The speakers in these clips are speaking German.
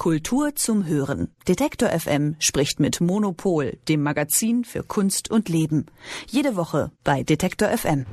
Kultur zum Hören. Detektor FM spricht mit Monopol, dem Magazin für Kunst und Leben. Jede Woche bei Detektor FM.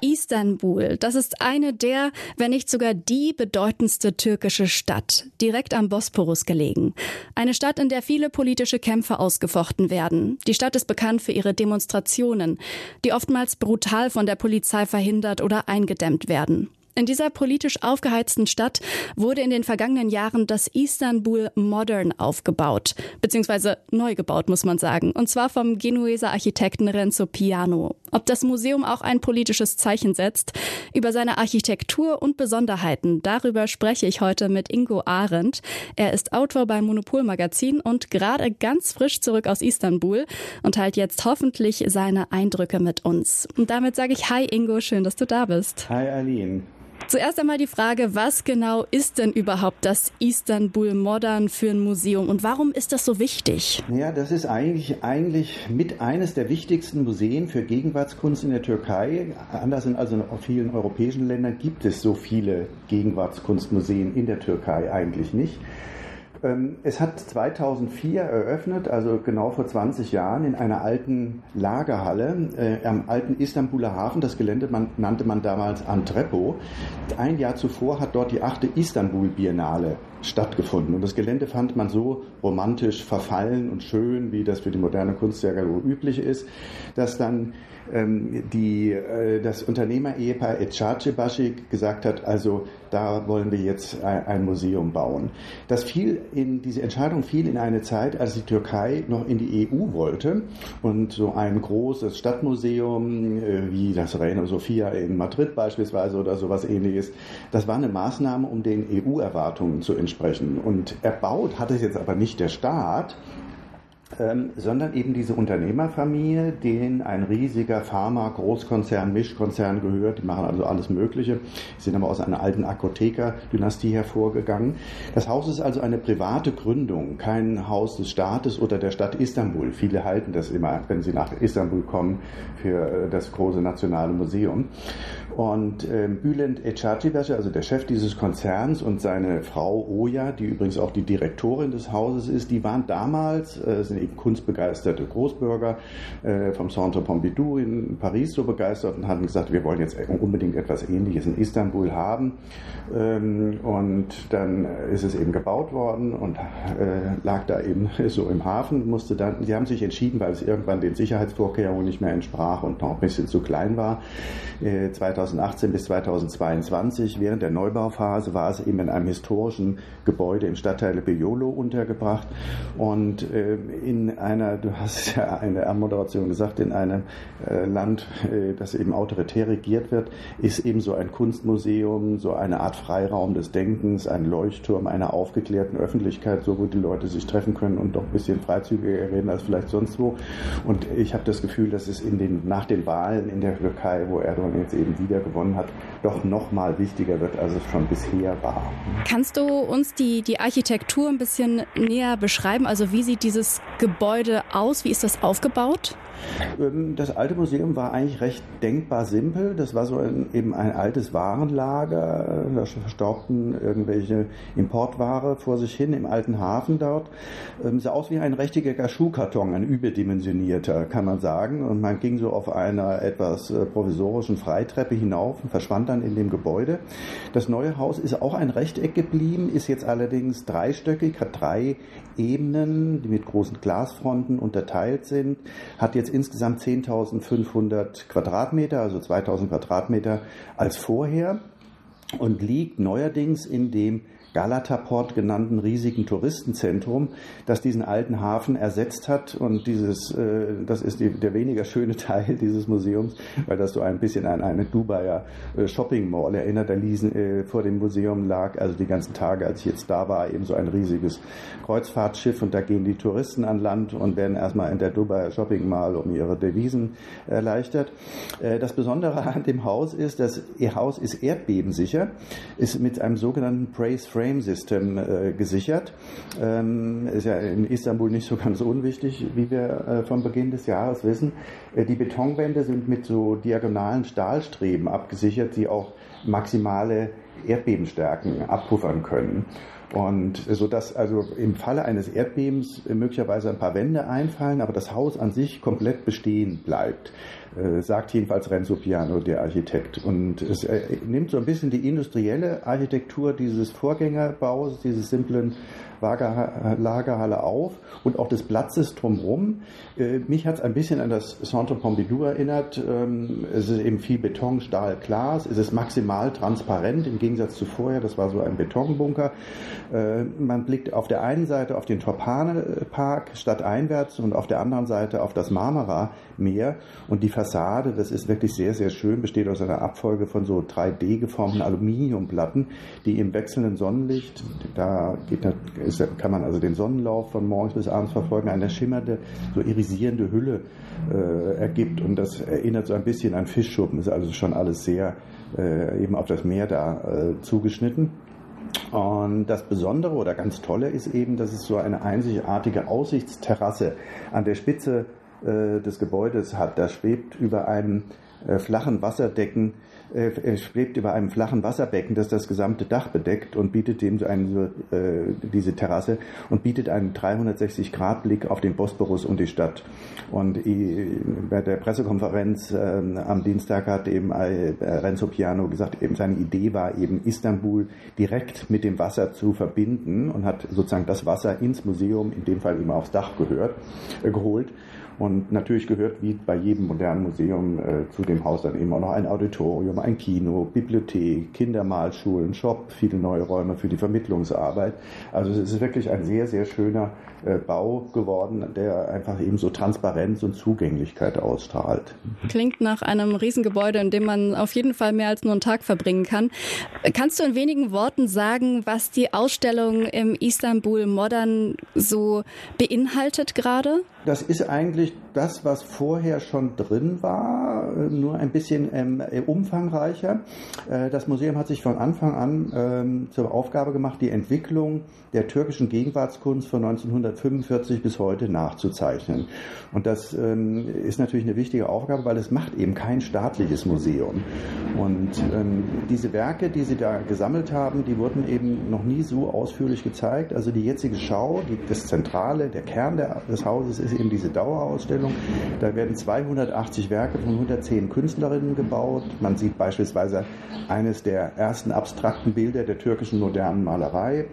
Istanbul, das ist eine der, wenn nicht sogar die bedeutendste türkische Stadt, direkt am Bosporus gelegen. Eine Stadt, in der viele politische Kämpfe ausgefochten werden. Die Stadt ist bekannt für ihre Demonstrationen, die oftmals brutal von der Polizei verhindert oder eingedämmt werden. In dieser politisch aufgeheizten Stadt wurde in den vergangenen Jahren das Istanbul Modern aufgebaut, beziehungsweise neu gebaut, muss man sagen, und zwar vom Genueser Architekten Renzo Piano. Ob das Museum auch ein politisches Zeichen setzt, über seine Architektur und Besonderheiten, darüber spreche ich heute mit Ingo Arendt. Er ist Autor beim Monopol Magazin und gerade ganz frisch zurück aus Istanbul und teilt jetzt hoffentlich seine Eindrücke mit uns. Und damit sage ich Hi Ingo, schön, dass du da bist. Hi Aline. Zuerst einmal die Frage, was genau ist denn überhaupt das Istanbul Modern für ein Museum und warum ist das so wichtig? Ja, das ist eigentlich, eigentlich mit eines der wichtigsten Museen für Gegenwartskunst in der Türkei. Anders in also in vielen europäischen Ländern gibt es so viele Gegenwartskunstmuseen in der Türkei eigentlich nicht. Ähm, es hat 2004 eröffnet, also genau vor 20 Jahren, in einer alten Lagerhalle äh, am alten Istanbuler Hafen. Das Gelände man, nannte man damals Antrepo. Ein Jahr zuvor hat dort die achte Istanbul Biennale stattgefunden. Und das Gelände fand man so romantisch verfallen und schön, wie das für die moderne Kunst sehr üblich ist, dass dann ähm, die, äh, das Unternehmer-Ehepaar Eczacebashik gesagt hat, also da wollen wir jetzt ein, ein, Museum bauen. Das fiel in, diese Entscheidung fiel in eine Zeit, als die Türkei noch in die EU wollte und so ein großes Stadtmuseum äh, wie das Reina Sofia in Madrid beispielsweise oder sowas ähnliches, das war eine Maßnahme, um den EU-Erwartungen zu entsprechen. Und erbaut hat es jetzt aber nicht der Staat, ähm, sondern eben diese Unternehmerfamilie, denen ein riesiger Pharma-Großkonzern, Mischkonzern gehört. Die machen also alles Mögliche. Sind aber aus einer alten Apotheker-Dynastie hervorgegangen. Das Haus ist also eine private Gründung, kein Haus des Staates oder der Stadt Istanbul. Viele halten das immer, wenn sie nach Istanbul kommen, für äh, das große nationale Museum. Und äh, Bülent Eczacıbaşı, also der Chef dieses Konzerns und seine Frau Oja, die übrigens auch die Direktorin des Hauses ist, die waren damals, äh, sind eben kunstbegeisterte Großbürger äh, vom Centre Pompidou in Paris so begeistert und hatten gesagt, wir wollen jetzt unbedingt etwas Ähnliches in Istanbul haben. Ähm, und dann ist es eben gebaut worden und äh, lag da eben so im Hafen, musste dann, sie haben sich entschieden, weil es irgendwann den Sicherheitsvorkehrungen nicht mehr entsprach und noch ein bisschen zu klein war, äh, 2018 bis 2022. Während der Neubauphase war es eben in einem historischen Gebäude im Stadtteil Beolo untergebracht. Und äh, in einer, du hast ja in der Moderation gesagt, in einem äh, Land, äh, das eben autoritär regiert wird, ist eben so ein Kunstmuseum, so eine Art Freiraum des Denkens, ein Leuchtturm einer aufgeklärten Öffentlichkeit, so wo die Leute sich treffen können und doch ein bisschen freizügiger reden als vielleicht sonst wo. Und ich habe das Gefühl, dass es in den, nach den Wahlen in der Türkei, wo Erdogan jetzt eben wieder gewonnen hat, doch noch mal wichtiger wird, als es schon bisher war. Kannst du uns die, die Architektur ein bisschen näher beschreiben? Also wie sieht dieses Gebäude aus? Wie ist das aufgebaut? Ähm, das alte Museum war eigentlich recht denkbar simpel. Das war so ein, eben ein altes Warenlager. Da verstaubten irgendwelche Importware vor sich hin im alten Hafen dort. Ähm, sah aus wie ein rechteckiger Schuhkarton, ein überdimensionierter, kann man sagen. Und man ging so auf einer etwas äh, provisorischen Freitreppe hinauf und verschwand dann in dem Gebäude. Das neue Haus ist auch ein Rechteck geblieben, ist jetzt allerdings dreistöckig, hat drei Ebenen, die mit großen Glasfronten unterteilt sind, hat jetzt insgesamt 10.500 Quadratmeter, also 2.000 Quadratmeter als vorher und liegt neuerdings in dem Galataport genannten riesigen Touristenzentrum, das diesen alten Hafen ersetzt hat. Und dieses, äh, das ist die, der weniger schöne Teil dieses Museums, weil das so ein bisschen an eine Dubaier äh, Shopping Mall erinnert. Da ließen, äh, vor dem Museum lag, also die ganzen Tage, als ich jetzt da war, eben so ein riesiges Kreuzfahrtschiff und da gehen die Touristen an Land und werden erstmal in der Dubaier Shopping Mall um ihre Devisen erleichtert. Äh, das Besondere an dem Haus ist, dass ihr Haus ist erdbebensicher, ist mit einem sogenannten Praise Frame System äh, gesichert. Ähm, ist ja in Istanbul nicht so ganz unwichtig, wie wir äh, vom Beginn des Jahres wissen. Äh, die Betonwände sind mit so diagonalen Stahlstreben abgesichert, die auch maximale Erdbebenstärken abpuffern können. Und so dass also im Falle eines Erdbebens möglicherweise ein paar Wände einfallen, aber das Haus an sich komplett bestehen bleibt. Äh, sagt jedenfalls Renzo Piano, der Architekt. Und es äh, nimmt so ein bisschen die industrielle Architektur dieses Vorgängerbaus, dieses simplen Lagerhalle auf und auch des Platzes drumherum. Äh, mich hat es ein bisschen an das Centre Pompidou erinnert. Ähm, es ist eben viel Beton, Stahl, Glas. Es ist maximal transparent im Gegensatz zu vorher. Das war so ein Betonbunker. Man blickt auf der einen Seite auf den Torpane Park stadteinwärts und auf der anderen Seite auf das Marmara Meer und die Fassade, das ist wirklich sehr, sehr schön, besteht aus einer Abfolge von so 3D geformten Aluminiumplatten, die im wechselnden Sonnenlicht, da geht, ist, kann man also den Sonnenlauf von morgens bis abends verfolgen, eine schimmernde, so irisierende Hülle äh, ergibt und das erinnert so ein bisschen an Fischschuppen, ist also schon alles sehr äh, eben auf das Meer da äh, zugeschnitten. Und das Besondere oder ganz Tolle ist eben, dass es so eine einzigartige Aussichtsterrasse an der Spitze äh, des Gebäudes hat. Da schwebt über einem äh, flachen Wasserdecken, äh, schwebt über einem flachen Wasserbecken, das das gesamte Dach bedeckt und bietet dem so eine, äh, diese Terrasse und bietet einen 360-Grad-Blick auf den Bosporus und die Stadt. Und bei der Pressekonferenz äh, am Dienstag hat eben äh, Renzo Piano gesagt, eben seine Idee war eben Istanbul direkt mit dem Wasser zu verbinden und hat sozusagen das Wasser ins Museum, in dem Fall eben aufs Dach gehört, äh, geholt und natürlich gehört wie bei jedem modernen Museum äh, zu dem Haus dann eben auch noch ein Auditorium, ein Kino, Bibliothek, Kindermalschulen, Shop, viele neue Räume für die Vermittlungsarbeit. Also es ist wirklich ein sehr, sehr schöner äh, Bau geworden, der einfach eben so Transparenz und Zugänglichkeit ausstrahlt. Klingt nach einem Riesengebäude, in dem man auf jeden Fall mehr als nur einen Tag verbringen kann. Kannst du in wenigen Worten sagen, was die Ausstellung im Istanbul Modern so beinhaltet gerade? Das ist eigentlich nicht das, was vorher schon drin war, nur ein bisschen ähm, umfangreicher. Äh, das Museum hat sich von Anfang an ähm, zur Aufgabe gemacht, die Entwicklung der türkischen Gegenwartskunst von 1945 bis heute nachzuzeichnen. Und das ähm, ist natürlich eine wichtige Aufgabe, weil es macht eben kein staatliches Museum. Und ähm, diese Werke, die sie da gesammelt haben, die wurden eben noch nie so ausführlich gezeigt. Also die jetzige Schau, die, das Zentrale, der Kern der, des Hauses ist eben diese Dauerausstellung. Da werden 280 Werke von 110 Künstlerinnen gebaut. Man sieht beispielsweise eines der ersten abstrakten Bilder der türkischen modernen Malerei.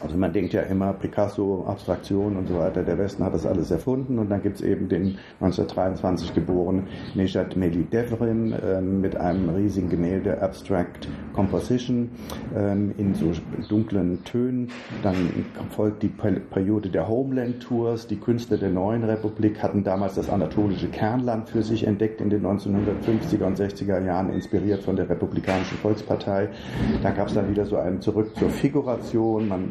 Also man denkt ja immer Picasso, Abstraktion und so weiter, der Westen hat das alles erfunden und dann gibt es eben den 1923 geborenen Nejat Meli Devrim äh, mit einem riesigen Gemälde Abstract Composition ähm, in so dunklen Tönen. Dann folgt die Periode der Homeland Tours. Die Künstler der neuen Republik hatten damals das anatolische Kernland für sich entdeckt in den 1950er und 60er Jahren, inspiriert von der Republikanischen Volkspartei. Da gab es dann wieder so einen Zurück zur Figuration. Man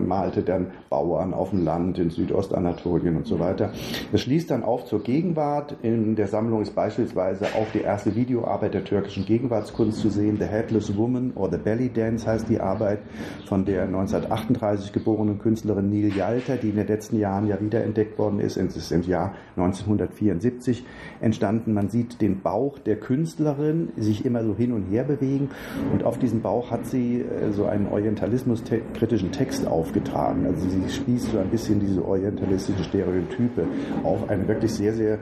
malte dann Bauern auf dem Land in Südostanatolien und so weiter. Das schließt dann auf zur Gegenwart. In der Sammlung ist beispielsweise auch die erste Videoarbeit der türkischen Gegenwartskunst zu sehen. The Headless Woman or The Belly Dance heißt die Arbeit von der 1938 geborenen Künstlerin Neil Yalter, die in den letzten Jahren ja wiederentdeckt worden ist. Es ist im Jahr 1974 entstanden. Man sieht den Bauch der Künstlerin sich immer so hin und her bewegen und auf diesem Bauch hat sie äh, so einen orientalismus-kritischen Text Text aufgetragen. Also sie spießt so ein bisschen diese orientalistischen Stereotype auf. Eine wirklich sehr, sehr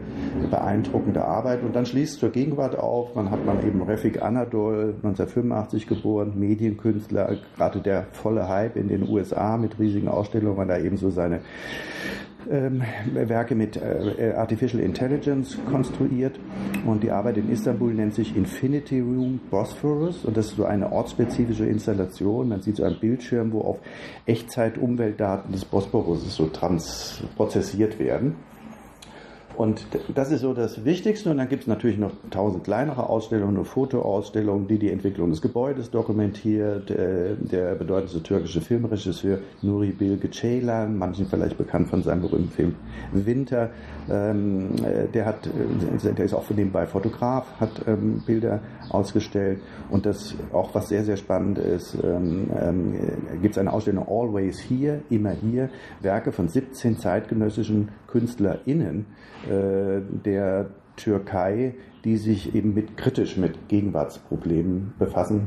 beeindruckende Arbeit. Und dann schließt zur Gegenwart auf. Man hat man eben Refik Anadol, 1985 geboren, Medienkünstler, gerade der volle Hype in den USA mit riesigen Ausstellungen, weil er eben so seine ähm, Werke mit äh, Artificial Intelligence konstruiert. Und die Arbeit in Istanbul nennt sich Infinity Room Bosphorus. Und das ist so eine ortsspezifische Installation. Man sieht so einen Bildschirm, wo auf Echtzeit-Umweltdaten des Bosporus so transprozessiert werden. Und das ist so das Wichtigste. Und dann gibt es natürlich noch tausend kleinere Ausstellungen, eine Fotoausstellung, die die Entwicklung des Gebäudes dokumentiert. Äh, der bedeutendste türkische Filmregisseur Nuri Bilge Ceylan, manchen vielleicht bekannt von seinem berühmten Film Winter, ähm, äh, der hat, äh, der ist auch nebenbei Fotograf, hat ähm, Bilder ausgestellt. Und das auch was sehr, sehr spannend ist, ähm, gibt es eine Ausstellung Always Here, immer hier, Werke von 17 zeitgenössischen KünstlerInnen der Türkei, die sich eben mit kritisch mit Gegenwartsproblemen befassen.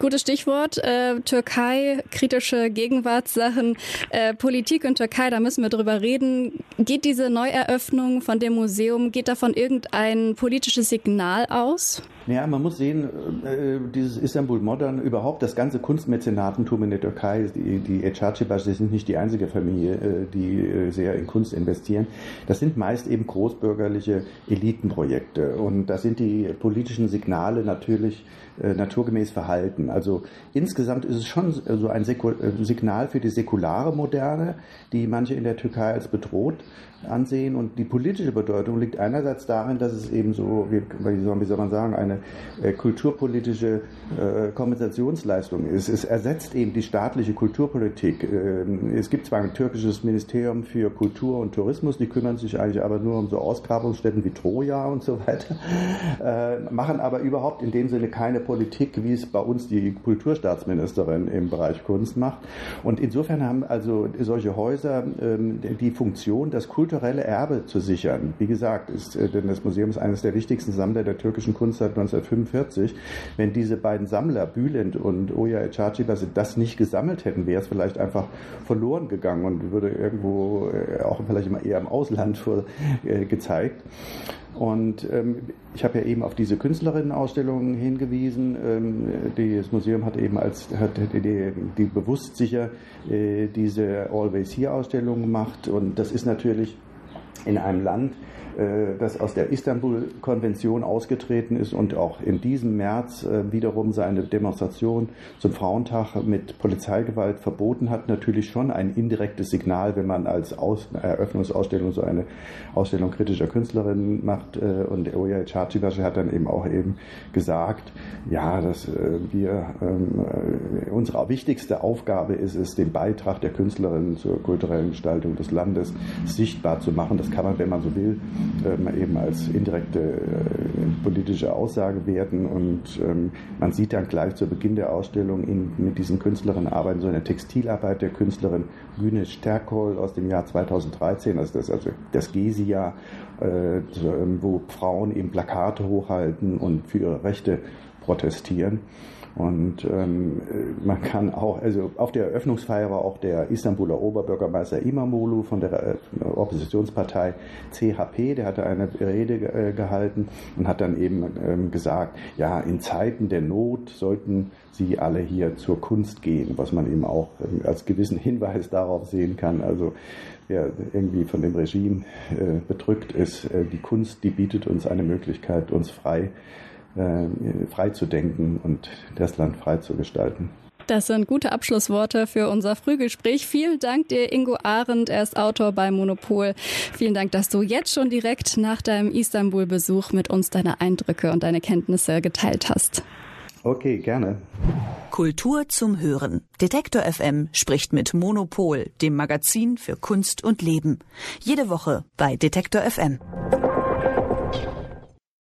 Gutes Stichwort. Äh, Türkei, kritische Gegenwartssachen, äh, Politik in Türkei, da müssen wir drüber reden. Geht diese Neueröffnung von dem Museum, geht davon irgendein politisches Signal aus? Ja, man muss sehen, äh, dieses Istanbul Modern, überhaupt das ganze Kunstmäzenatentum in der Türkei, die, die die sind nicht die einzige Familie, äh, die äh, sehr in Kunst investieren. Das sind meist eben großbürgerliche Elitenprojekte und da sind die politischen Signale natürlich äh, naturgemäß verhalten. Also insgesamt ist es schon so ein äh, Signal für die säkulare Moderne, die manche in der Türkei als bedroht ansehen. Und die politische Bedeutung liegt einerseits darin, dass es eben so, wie soll man sagen, eine äh, kulturpolitische äh, Kompensationsleistung ist. Es ersetzt eben die staatliche Kulturpolitik. Ähm, es gibt zwar ein türkisches Ministerium für Kultur und Tourismus, die kümmern sich eigentlich aber nur um so Ausgrabungsstätten wie Troja und so weiter, äh, machen aber überhaupt in dem Sinne keine Politik, wie es bei uns die Kulturstaatsministerin im Bereich Kunst macht. Und insofern haben also solche Häuser ähm, die Funktion, das kulturelle Erbe zu sichern. Wie gesagt, ist, denn das Museum ist eines der wichtigsten Sammler der türkischen Kunst seit 1945. Wenn diese beiden Sammler, Bülent und Oya Eczacıba, das nicht gesammelt hätten, wäre es vielleicht einfach verloren gegangen und würde irgendwo äh, auch vielleicht immer eher im Ausland vor, äh, gezeigt. Und ähm, ich habe ja eben auf diese Künstlerinnenausstellung hingewiesen. Ähm, das Museum hat eben als hat die, die bewusst sicher äh, diese Always Here Ausstellung gemacht. Und das ist natürlich in einem Land, das aus der Istanbul-Konvention ausgetreten ist und auch in diesem März äh, wiederum seine Demonstration zum Frauentag mit Polizeigewalt verboten hat, natürlich schon ein indirektes Signal, wenn man als Aus Eröffnungsausstellung so eine Ausstellung kritischer Künstlerinnen macht. Äh, und Oya Chachibashi hat dann eben auch eben gesagt, ja, dass wir ähm, unsere wichtigste Aufgabe ist es, den Beitrag der Künstlerinnen zur kulturellen Gestaltung des Landes sichtbar zu machen. Das kann man, wenn man so will, ähm, eben als indirekte äh, politische Aussage werten. Und ähm, man sieht dann gleich zu Beginn der Ausstellung in, mit diesen Künstlerinnen arbeiten, so eine Textilarbeit der Künstlerin Güne Sterkol aus dem Jahr 2013, also das, also das Gesi-Jahr, äh, ähm, wo Frauen eben Plakate hochhalten und für ihre Rechte protestieren. Und ähm, man kann auch, also auf der Eröffnungsfeier war auch der Istanbuler Oberbürgermeister Imamoglu von der äh, Oppositionspartei CHP, der hatte eine Rede äh, gehalten und hat dann eben ähm, gesagt, ja, in Zeiten der Not sollten Sie alle hier zur Kunst gehen, was man eben auch ähm, als gewissen Hinweis darauf sehen kann. Also wer irgendwie von dem Regime äh, bedrückt ist, äh, die Kunst, die bietet uns eine Möglichkeit, uns frei äh, frei zu denken und das Land frei zu gestalten. Das sind gute Abschlussworte für unser Frühgespräch. Vielen Dank dir, Ingo Arendt. Er ist Autor bei Monopol. Vielen Dank, dass du jetzt schon direkt nach deinem Istanbul-Besuch mit uns deine Eindrücke und deine Kenntnisse geteilt hast. Okay, gerne. Kultur zum Hören. Detektor FM spricht mit Monopol, dem Magazin für Kunst und Leben. Jede Woche bei Detektor FM.